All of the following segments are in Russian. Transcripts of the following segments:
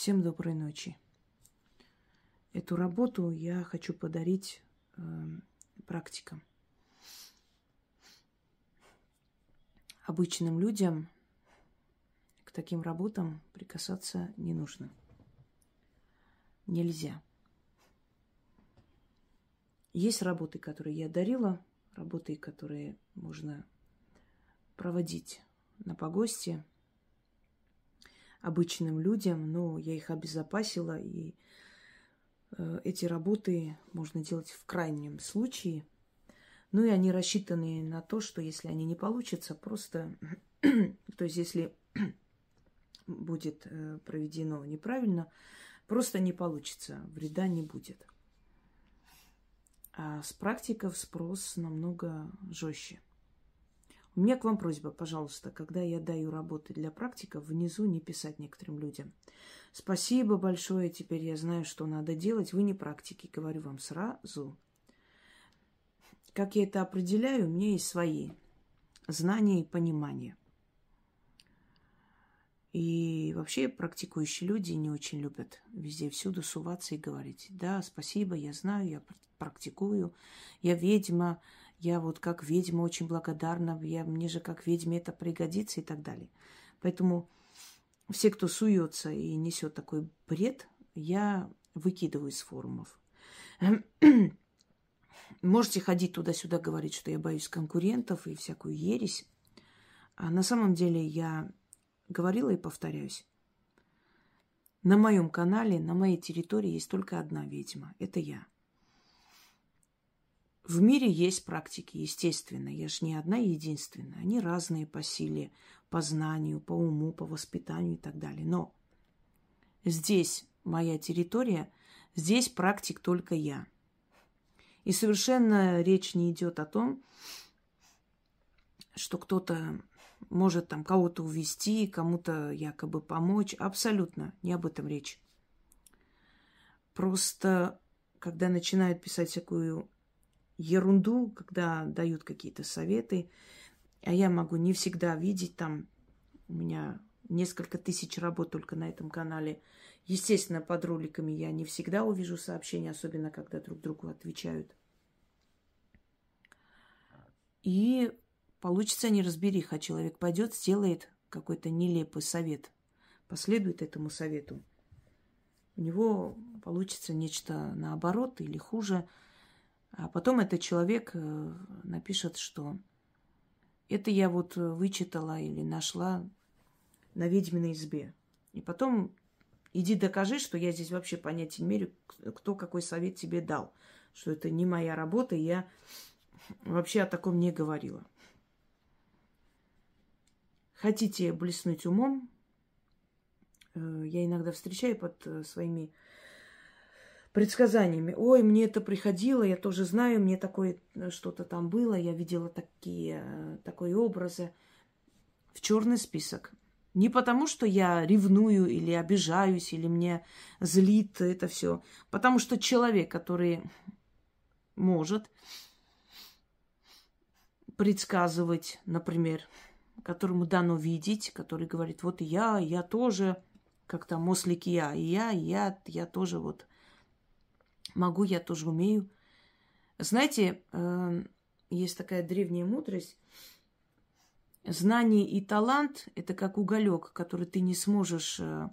Всем доброй ночи. Эту работу я хочу подарить э, практикам. Обычным людям к таким работам прикасаться не нужно. Нельзя. Есть работы, которые я дарила, работы, которые можно проводить на погосте обычным людям, но я их обезопасила, и э, эти работы можно делать в крайнем случае. Ну и они рассчитаны на то, что если они не получатся, просто, то есть если будет э, проведено неправильно, просто не получится, вреда не будет. А с практиков спрос намного жестче. У меня к вам просьба, пожалуйста, когда я даю работы для практиков, внизу не писать некоторым людям. Спасибо большое, теперь я знаю, что надо делать. Вы не практики, говорю вам сразу. Как я это определяю, у меня есть свои знания и понимания. И вообще практикующие люди не очень любят везде, всюду суваться и говорить, да, спасибо, я знаю, я практикую, я ведьма, я вот как ведьма очень благодарна, я, мне же как ведьме это пригодится и так далее. Поэтому все, кто суется и несет такой бред, я выкидываю из форумов. Можете ходить туда-сюда, говорить, что я боюсь конкурентов и всякую ересь. А на самом деле я говорила и повторяюсь. На моем канале, на моей территории есть только одна ведьма. Это я. В мире есть практики, естественно. Я же не одна единственная. Они разные по силе, по знанию, по уму, по воспитанию и так далее. Но здесь моя территория, здесь практик только я. И совершенно речь не идет о том, что кто-то может там кого-то увести, кому-то якобы помочь. Абсолютно не об этом речь. Просто, когда начинают писать всякую ерунду, когда дают какие-то советы, а я могу не всегда видеть там, у меня несколько тысяч работ только на этом канале. Естественно, под роликами я не всегда увижу сообщения, особенно когда друг другу отвечают. И получится неразбериха. Человек пойдет, сделает какой-то нелепый совет, последует этому совету. У него получится нечто наоборот или хуже – а потом этот человек э, напишет, что это я вот вычитала или нашла на ведьминой избе. И потом иди докажи, что я здесь вообще понятия не имею, кто какой совет тебе дал. Что это не моя работа, и я вообще о таком не говорила. Хотите блеснуть умом? Э, я иногда встречаю под э, своими предсказаниями. Ой, мне это приходило, я тоже знаю, мне такое э, что-то там было, я видела такие, э, такие образы в черный список. Не потому, что я ревную или обижаюсь, или мне злит это все. Потому что человек, который может предсказывать, например, которому дано видеть, который говорит, вот я, я тоже, как там, мослик я, и я, я, я тоже вот Могу, я тоже умею. Знаете, эм, есть такая древняя мудрость. Знание и талант – это как уголек, который ты не сможешь э,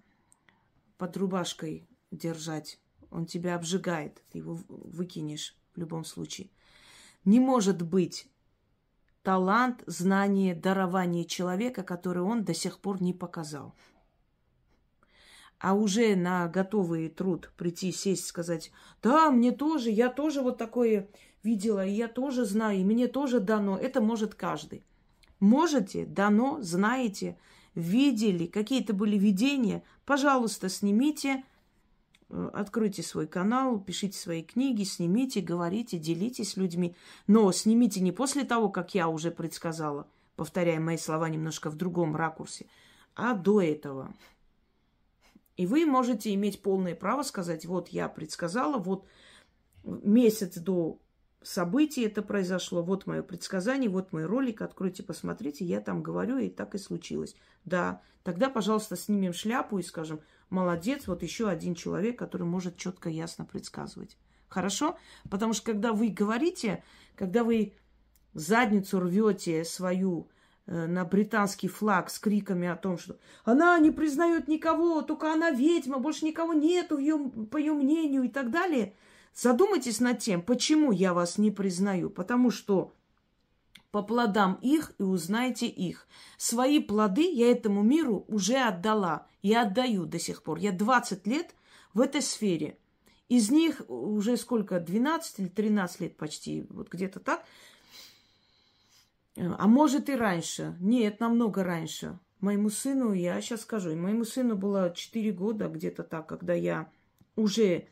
под рубашкой держать. Он тебя обжигает, ты его выкинешь в любом случае. Не может быть талант, знание, дарование человека, который он до сих пор не показал а уже на готовый труд прийти, сесть, сказать, да, мне тоже, я тоже вот такое видела, и я тоже знаю, и мне тоже дано. Это может каждый. Можете, дано, знаете, видели, какие-то были видения, пожалуйста, снимите, э, откройте свой канал, пишите свои книги, снимите, говорите, делитесь людьми. Но снимите не после того, как я уже предсказала, повторяя мои слова немножко в другом ракурсе, а до этого. И вы можете иметь полное право сказать, вот я предсказала, вот месяц до событий это произошло, вот мое предсказание, вот мой ролик, откройте, посмотрите, я там говорю, и так и случилось. Да, тогда, пожалуйста, снимем шляпу и скажем, молодец, вот еще один человек, который может четко, ясно предсказывать. Хорошо? Потому что когда вы говорите, когда вы задницу рвете свою на британский флаг с криками о том, что она не признает никого, только она ведьма, больше никого нету ее, по ее мнению и так далее – Задумайтесь над тем, почему я вас не признаю. Потому что по плодам их и узнайте их. Свои плоды я этому миру уже отдала. и отдаю до сих пор. Я 20 лет в этой сфере. Из них уже сколько, 12 или 13 лет почти, вот где-то так. А может и раньше. Нет, намного раньше. Моему сыну, я сейчас скажу, моему сыну было 4 года где-то так, когда я уже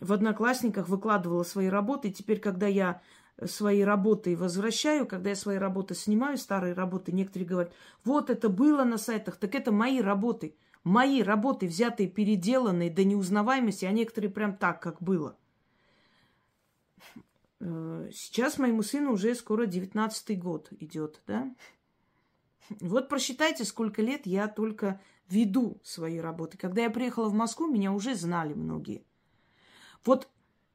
в Одноклассниках выкладывала свои работы. И теперь, когда я свои работы возвращаю, когда я свои работы снимаю, старые работы, некоторые говорят, вот это было на сайтах, так это мои работы. Мои работы, взятые, переделанные до неузнаваемости, а некоторые прям так, как было. Э, сейчас моему сыну уже скоро 19 год идет, да? Вот просчитайте, сколько лет я только веду свои работы. Когда я приехала в Москву, меня уже знали многие. Вот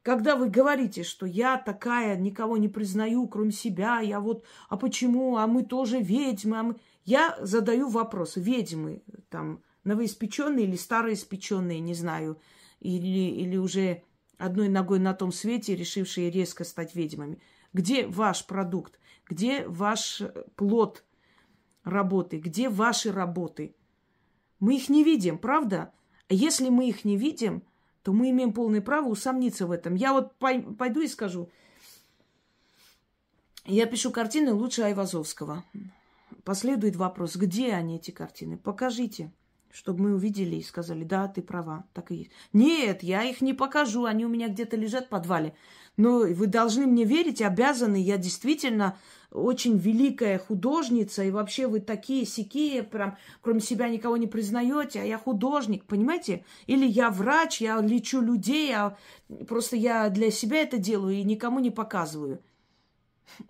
когда вы говорите, что я такая, никого не признаю, кроме себя, я вот, а почему, а мы тоже ведьмы, а мы... я задаю вопрос, ведьмы, там, новоиспеченные или староиспеченные, не знаю, или, или уже одной ногой на том свете, решившие резко стать ведьмами. Где ваш продукт? Где ваш плод работы? Где ваши работы? Мы их не видим, правда? А если мы их не видим – то мы имеем полное право усомниться в этом. Я вот пойду и скажу. Я пишу картины лучше Айвазовского. Последует вопрос, где они, эти картины? Покажите, чтобы мы увидели и сказали, да, ты права, так и есть. Нет, я их не покажу, они у меня где-то лежат в подвале. Но вы должны мне верить, обязаны. Я действительно очень великая художница, и вообще вы такие сякие, прям кроме себя никого не признаете, а я художник, понимаете? Или я врач, я лечу людей, а просто я для себя это делаю и никому не показываю.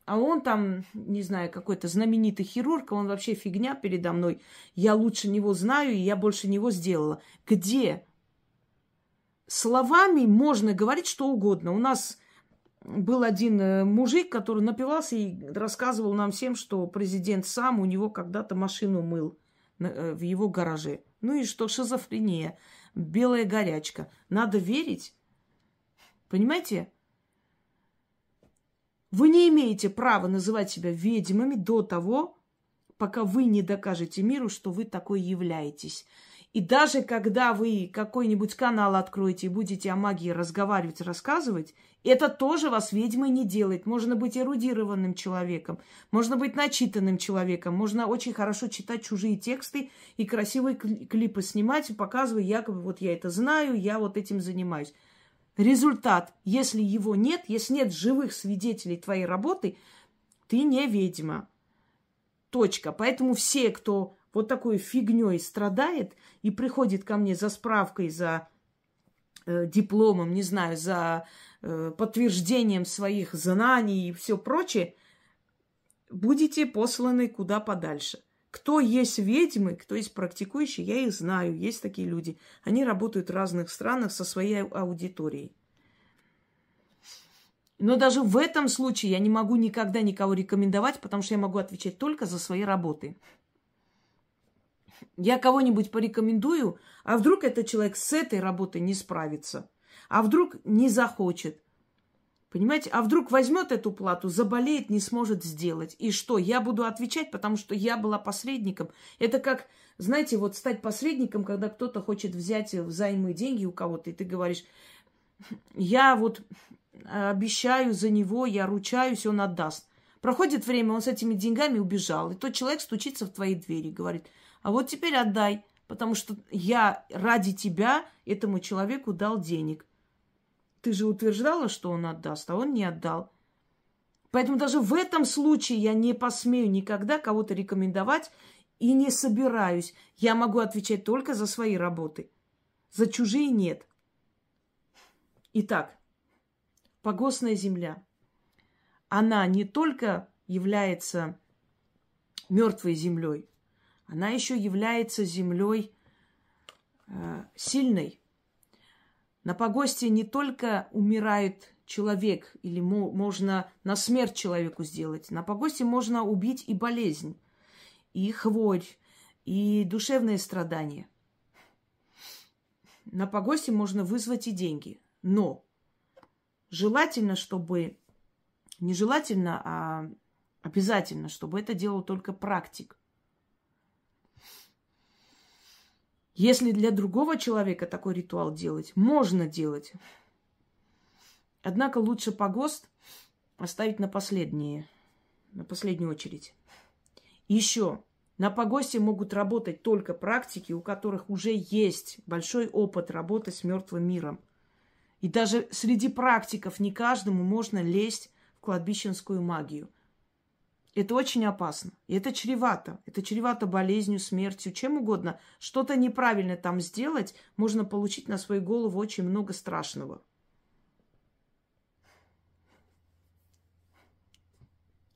А он там, не знаю, какой-то знаменитый хирург, он вообще фигня передо мной. Я лучше него знаю, и я больше него сделала. Где? Словами можно говорить что угодно. У нас был один э, мужик, который напивался и рассказывал нам всем, что президент сам у него когда-то машину мыл э, в его гараже. Ну и что шизофрения, белая горячка. Надо верить. Понимаете? Вы не имеете права называть себя ведьмами до того, пока вы не докажете миру, что вы такой являетесь. И даже когда вы какой-нибудь канал откроете и будете о магии разговаривать, рассказывать, это тоже вас ведьмой не делает. Можно быть эрудированным человеком, можно быть начитанным человеком, можно очень хорошо читать чужие тексты и красивые клипы снимать, показывая якобы вот я это знаю, я вот этим занимаюсь. Результат, если его нет, если нет живых свидетелей твоей работы, ты не ведьма. Точка. Поэтому все, кто вот такой фигней страдает и приходит ко мне за справкой, за э, дипломом, не знаю, за э, подтверждением своих знаний и все прочее, будете посланы куда подальше. Кто есть ведьмы, кто есть практикующие, я их знаю, есть такие люди. Они работают в разных странах со своей аудиторией. Но даже в этом случае я не могу никогда никого рекомендовать, потому что я могу отвечать только за свои работы. Я кого-нибудь порекомендую, а вдруг этот человек с этой работой не справится, а вдруг не захочет. Понимаете? А вдруг возьмет эту плату, заболеет, не сможет сделать. И что? Я буду отвечать, потому что я была посредником. Это как, знаете, вот стать посредником, когда кто-то хочет взять взаймы деньги у кого-то, и ты говоришь, я вот обещаю за него, я ручаюсь, он отдаст. Проходит время, он с этими деньгами убежал, и тот человек стучится в твои двери, говорит – а вот теперь отдай, потому что я ради тебя этому человеку дал денег. Ты же утверждала, что он отдаст, а он не отдал. Поэтому даже в этом случае я не посмею никогда кого-то рекомендовать и не собираюсь. Я могу отвечать только за свои работы. За чужие нет. Итак, погостная земля. она не только является мертвой землей, она еще является землей э, сильной. На погосте не только умирает человек, или мо- можно на смерть человеку сделать. На погосте можно убить и болезнь, и хворь, и душевные страдания. На погосте можно вызвать и деньги. Но желательно, чтобы... Нежелательно, а обязательно, чтобы это делал только практик. Если для другого человека такой ритуал делать, можно делать. Однако лучше погост оставить на последнее, на последнюю очередь. Еще на погосте могут работать только практики, у которых уже есть большой опыт работы с мертвым миром. И даже среди практиков не каждому можно лезть в кладбищенскую магию. Это очень опасно. И это чревато. Это чревато болезнью, смертью, чем угодно. Что-то неправильно там сделать, можно получить на свою голову очень много страшного.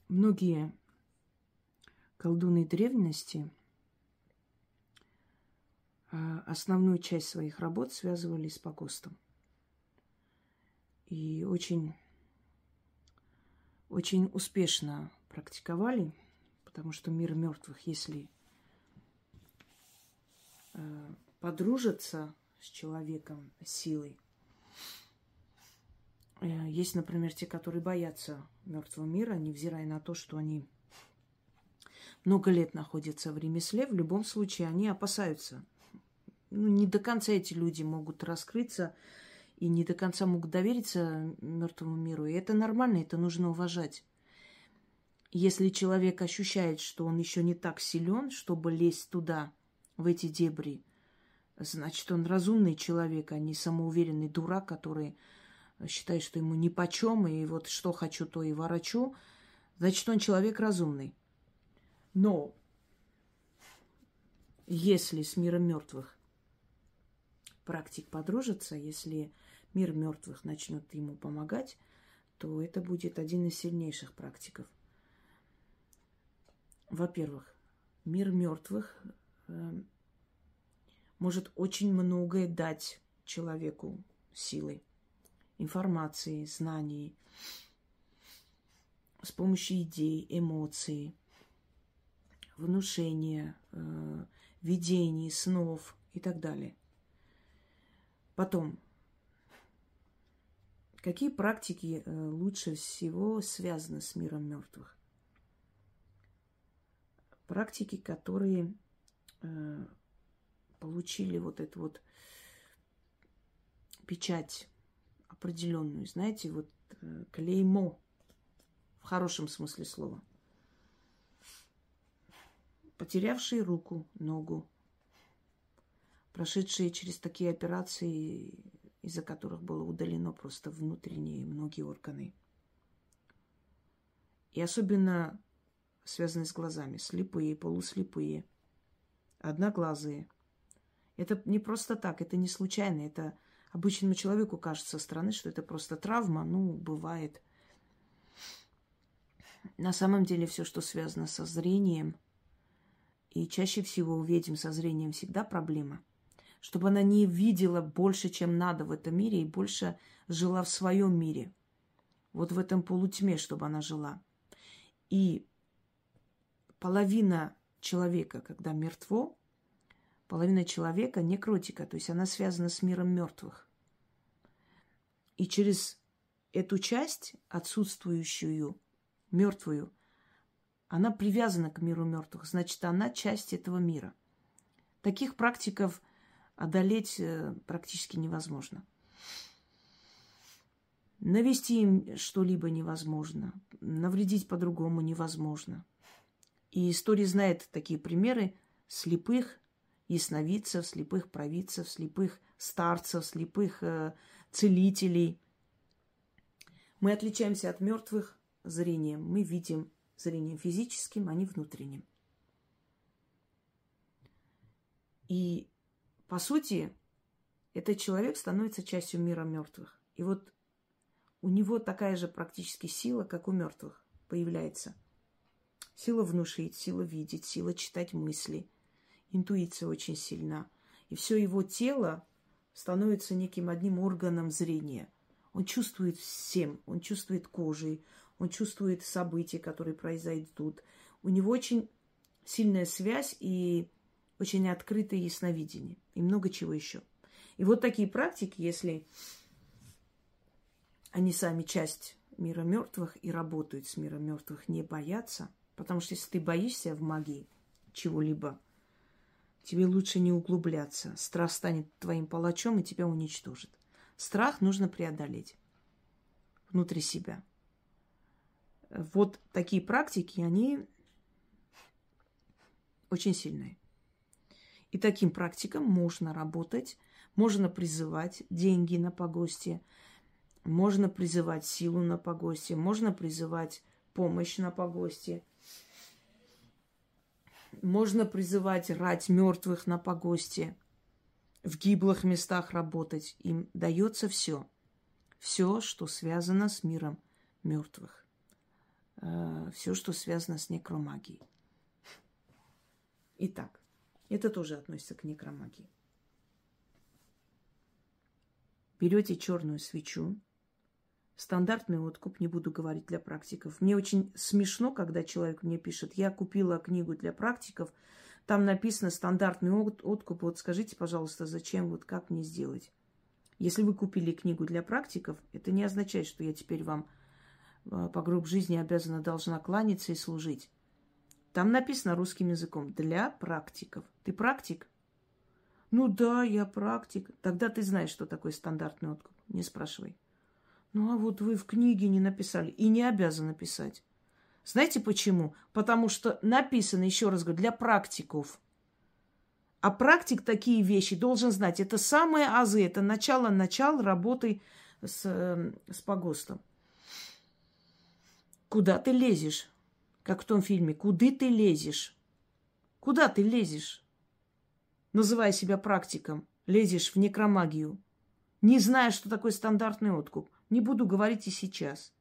Многие колдуны древности а, основную часть своих работ связывали с погостом. И очень, очень успешно практиковали, потому что мир мертвых, если э, подружиться с человеком силой, э, есть, например, те, которые боятся мертвого мира, невзирая на то, что они много лет находятся в ремесле, в любом случае они опасаются. Ну, не до конца эти люди могут раскрыться и не до конца могут довериться мертвому миру. И это нормально, это нужно уважать. Если человек ощущает, что он еще не так силен, чтобы лезть туда, в эти дебри, значит, он разумный человек, а не самоуверенный дурак, который считает, что ему ни почем, и вот что хочу, то и ворочу, значит, он человек разумный. Но если с миром мертвых практик подружится, если мир мертвых начнет ему помогать, то это будет один из сильнейших практиков. Во-первых, мир мертвых э, может очень многое дать человеку силы, информации, знаний, с помощью идей, эмоций, внушения, э, видений, снов и так далее. Потом, какие практики э, лучше всего связаны с миром мертвых? Практики, которые э, получили вот эту вот печать определенную, знаете, вот э, клеймо в хорошем смысле слова. Потерявшие руку, ногу, прошедшие через такие операции, из-за которых было удалено просто внутренние многие органы. И особенно связанные с глазами. Слепые, полуслепые, одноглазые. Это не просто так, это не случайно. Это обычному человеку кажется со стороны, что это просто травма. Ну, бывает. На самом деле все, что связано со зрением, и чаще всего у ведьм со зрением всегда проблема. Чтобы она не видела больше, чем надо в этом мире, и больше жила в своем мире. Вот в этом полутьме, чтобы она жила. И половина человека, когда мертво, половина человека некротика, то есть она связана с миром мертвых. И через эту часть, отсутствующую, мертвую, она привязана к миру мертвых, значит, она часть этого мира. Таких практиков одолеть э, практически невозможно. Навести им что-либо невозможно, навредить по-другому невозможно – и история знает такие примеры слепых ясновидцев, слепых провидцев, слепых старцев, слепых э, целителей. Мы отличаемся от мертвых зрением. Мы видим зрением физическим, а не внутренним. И, по сути, этот человек становится частью мира мертвых. И вот у него такая же практически сила, как у мертвых, появляется. Сила внушить, сила видеть, сила читать мысли. Интуиция очень сильна. И все его тело становится неким одним органом зрения. Он чувствует всем, он чувствует кожей, он чувствует события, которые произойдут. У него очень сильная связь и очень открытое ясновидение. И много чего еще. И вот такие практики, если они сами часть мира мертвых и работают с миром мертвых, не боятся. Потому что если ты боишься в магии чего-либо, тебе лучше не углубляться. Страх станет твоим палачом и тебя уничтожит. Страх нужно преодолеть внутри себя. Вот такие практики, они очень сильные. И таким практикам можно работать, можно призывать деньги на погосте, можно призывать силу на погосте, можно призывать помощь на погосте, можно призывать рать мертвых на погосте, в гиблых местах работать. Им дается все. Все, что связано с миром мертвых. Э, все, что связано с некромагией. Итак, это тоже относится к некромагии. Берете черную свечу, стандартный откуп, не буду говорить для практиков. Мне очень смешно, когда человек мне пишет, я купила книгу для практиков, там написано стандартный откуп, вот скажите, пожалуйста, зачем, вот как мне сделать? Если вы купили книгу для практиков, это не означает, что я теперь вам э, по гроб жизни обязана должна кланяться и служить. Там написано русским языком для практиков. Ты практик? Ну да, я практик. Тогда ты знаешь, что такое стандартный откуп. Не спрашивай. Ну а вот вы в книге не написали и не обязаны писать. Знаете почему? Потому что написано, еще раз говорю, для практиков. А практик такие вещи должен знать. Это самые азы, это начало-начало работы с, эм, с погостом. Куда ты лезешь? Как в том фильме. Куда ты лезешь? Куда ты лезешь? Называя себя практиком, лезешь в некромагию. Не зная, что такое стандартный откуп. Не буду говорить и сейчас.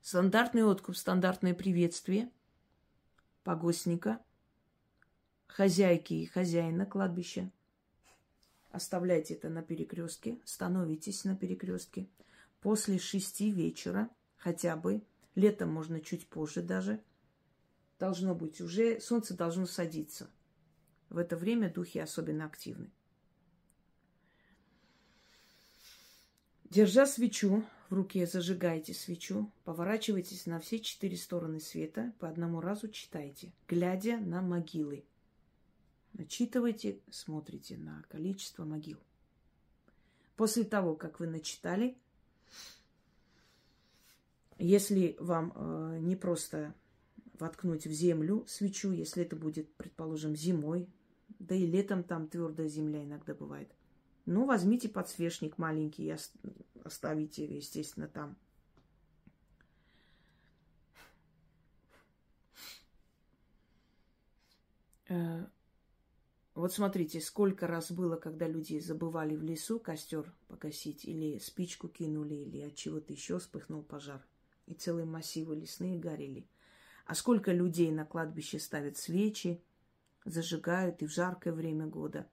Стандартный откуп, стандартное приветствие погостника, хозяйки и хозяина кладбища. Оставляйте это на перекрестке, становитесь на перекрестке. После шести вечера хотя бы Летом можно чуть позже даже. Должно быть уже, солнце должно садиться. В это время духи особенно активны. Держа свечу в руке, зажигайте свечу, поворачивайтесь на все четыре стороны света, по одному разу читайте, глядя на могилы. Начитывайте, смотрите на количество могил. После того, как вы начитали, если вам э, не просто воткнуть в землю свечу, если это будет, предположим, зимой, да и летом там твердая земля иногда бывает. Ну, возьмите подсвечник маленький и оставите, естественно, там. Э, вот смотрите, сколько раз было, когда люди забывали в лесу костер погасить, или спичку кинули, или от чего-то еще вспыхнул пожар и целые массивы лесные горели. А сколько людей на кладбище ставят свечи, зажигают и в жаркое время года.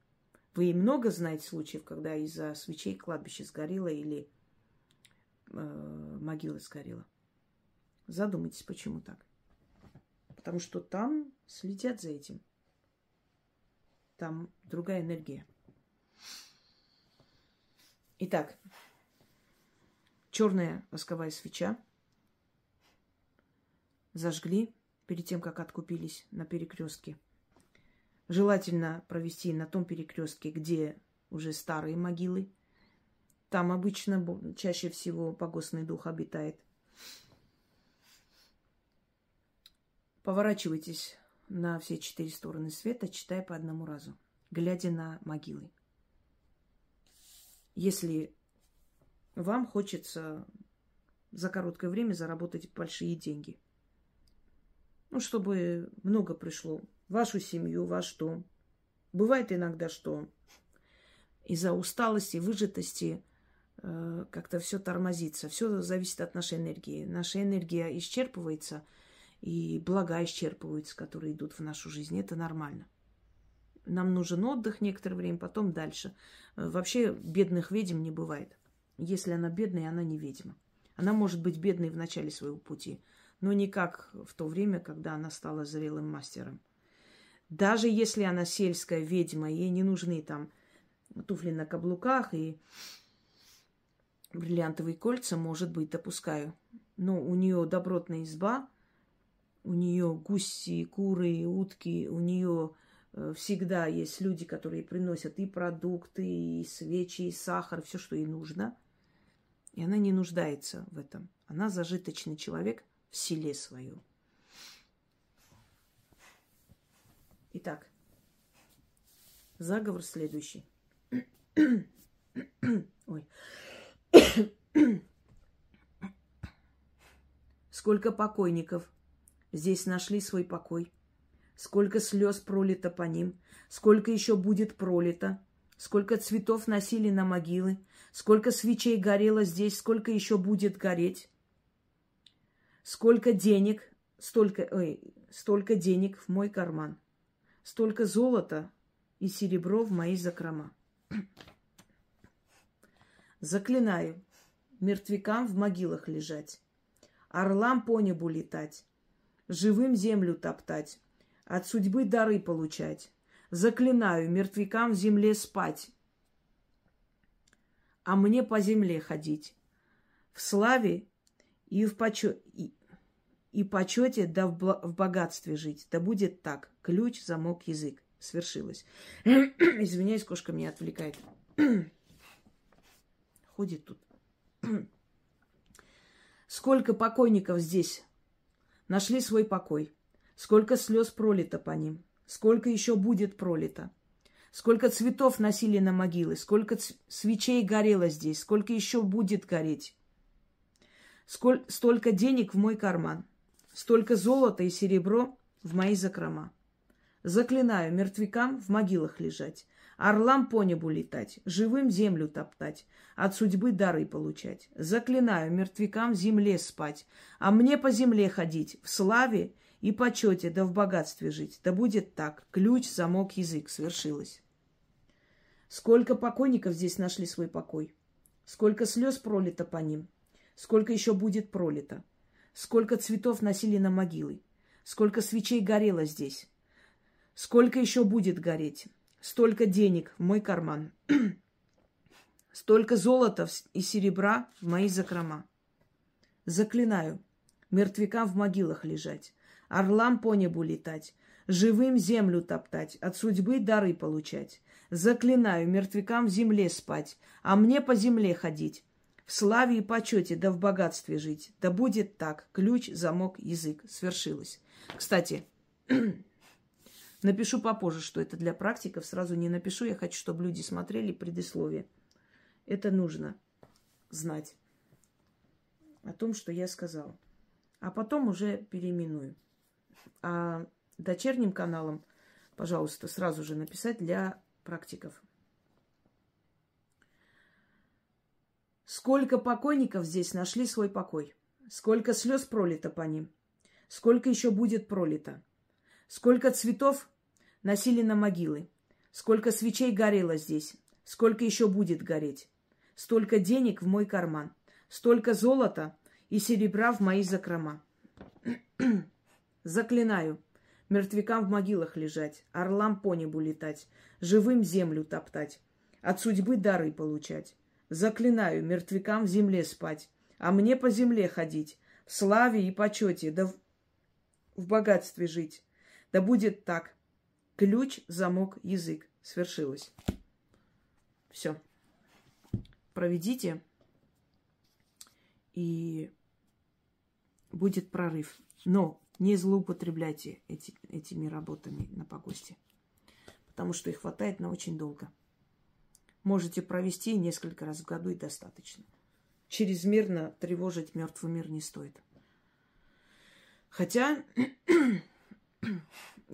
Вы много знаете случаев, когда из-за свечей кладбище сгорело или э, могила сгорела? Задумайтесь, почему так. Потому что там следят за этим. Там другая энергия. Итак, черная восковая свеча – зажгли перед тем, как откупились на перекрестке. Желательно провести на том перекрестке, где уже старые могилы. Там обычно чаще всего погостный дух обитает. Поворачивайтесь на все четыре стороны света, читая по одному разу, глядя на могилы. Если вам хочется за короткое время заработать большие деньги – ну, чтобы много пришло. Вашу семью, ваш дом. Бывает иногда, что из-за усталости, выжатости э, как-то все тормозится. Все зависит от нашей энергии. Наша энергия исчерпывается, и блага исчерпываются, которые идут в нашу жизнь. Это нормально. Нам нужен отдых некоторое время, потом дальше. Э, вообще бедных ведьм не бывает. Если она бедная, она не ведьма. Она может быть бедной в начале своего пути, но не как в то время, когда она стала зрелым мастером. Даже если она сельская ведьма, ей не нужны там туфли на каблуках и бриллиантовые кольца, может быть, допускаю. Но у нее добротная изба, у нее гуси, куры, утки, у нее э, всегда есть люди, которые приносят и продукты, и свечи, и сахар, все, что ей нужно. И она не нуждается в этом. Она зажиточный человек в селе своем. Итак, заговор следующий. Ой. Сколько покойников здесь нашли свой покой. Сколько слез пролито по ним. Сколько еще будет пролито. Сколько цветов носили на могилы. Сколько свечей горело здесь. Сколько еще будет гореть. Сколько денег, столько, ой, столько денег в мой карман. Столько золота и серебро в мои закрома. Заклинаю мертвякам в могилах лежать, орлам по небу летать, живым землю топтать, от судьбы дары получать. Заклинаю мертвякам в земле спать, а мне по земле ходить, в славе и в почете, и, почете, да в богатстве жить. Да будет так. Ключ, замок, язык. Свершилось. Извиняюсь, кошка меня отвлекает. Ходит тут. Сколько покойников здесь нашли свой покой. Сколько слез пролито по ним. Сколько еще будет пролито. Сколько цветов носили на могилы. Сколько свечей горело здесь. Сколько еще будет гореть. Сколь, столько денег в мой карман. Столько золота и серебро в мои закрома. Заклинаю мертвякам в могилах лежать. Орлам по небу летать, живым землю топтать, от судьбы дары получать. Заклинаю мертвякам в земле спать, а мне по земле ходить, в славе и почете, да в богатстве жить. Да будет так, ключ, замок, язык, свершилось. Сколько покойников здесь нашли свой покой, сколько слез пролито по ним, сколько еще будет пролито, сколько цветов носили на могилы, сколько свечей горело здесь, сколько еще будет гореть столько денег в мой карман, столько золота и серебра в мои закрома. Заклинаю, мертвякам в могилах лежать, орлам по небу летать, живым землю топтать, от судьбы дары получать. Заклинаю, мертвякам в земле спать, а мне по земле ходить, в славе и почете, да в богатстве жить. Да будет так. Ключ, замок, язык. Свершилось. Кстати, Напишу попозже, что это для практиков. Сразу не напишу. Я хочу, чтобы люди смотрели предисловие. Это нужно знать о том, что я сказала. А потом уже переименую. А дочерним каналом, пожалуйста, сразу же написать для практиков. Сколько покойников здесь нашли свой покой? Сколько слез пролито по ним? Сколько еще будет пролито? Сколько цветов носили на могилы. Сколько свечей горело здесь, сколько еще будет гореть. Столько денег в мой карман, столько золота и серебра в мои закрома. Заклинаю, мертвякам в могилах лежать, орлам по небу летать, живым землю топтать, от судьбы дары получать. Заклинаю, мертвякам в земле спать, а мне по земле ходить, в славе и почете, да в, в богатстве жить. Да будет так. Ключ, замок, язык. Свершилось. Все. Проведите, и будет прорыв. Но не злоупотребляйте эти, этими работами на погосте, потому что их хватает на очень долго. Можете провести несколько раз в году и достаточно. Чрезмерно тревожить мертвый мир не стоит. Хотя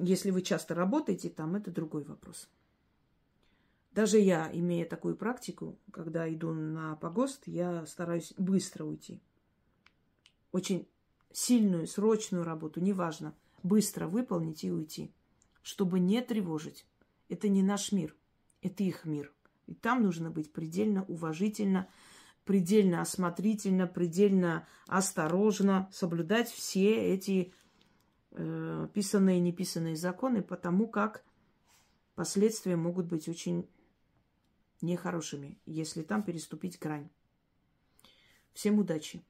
Если вы часто работаете там, это другой вопрос. Даже я, имея такую практику, когда иду на погост, я стараюсь быстро уйти. Очень сильную, срочную работу, неважно, быстро выполнить и уйти, чтобы не тревожить. Это не наш мир, это их мир. И там нужно быть предельно уважительно, предельно осмотрительно, предельно осторожно, соблюдать все эти э, писанные и неписанные законы, потому как последствия могут быть очень нехорошими, если там переступить грань. Всем удачи!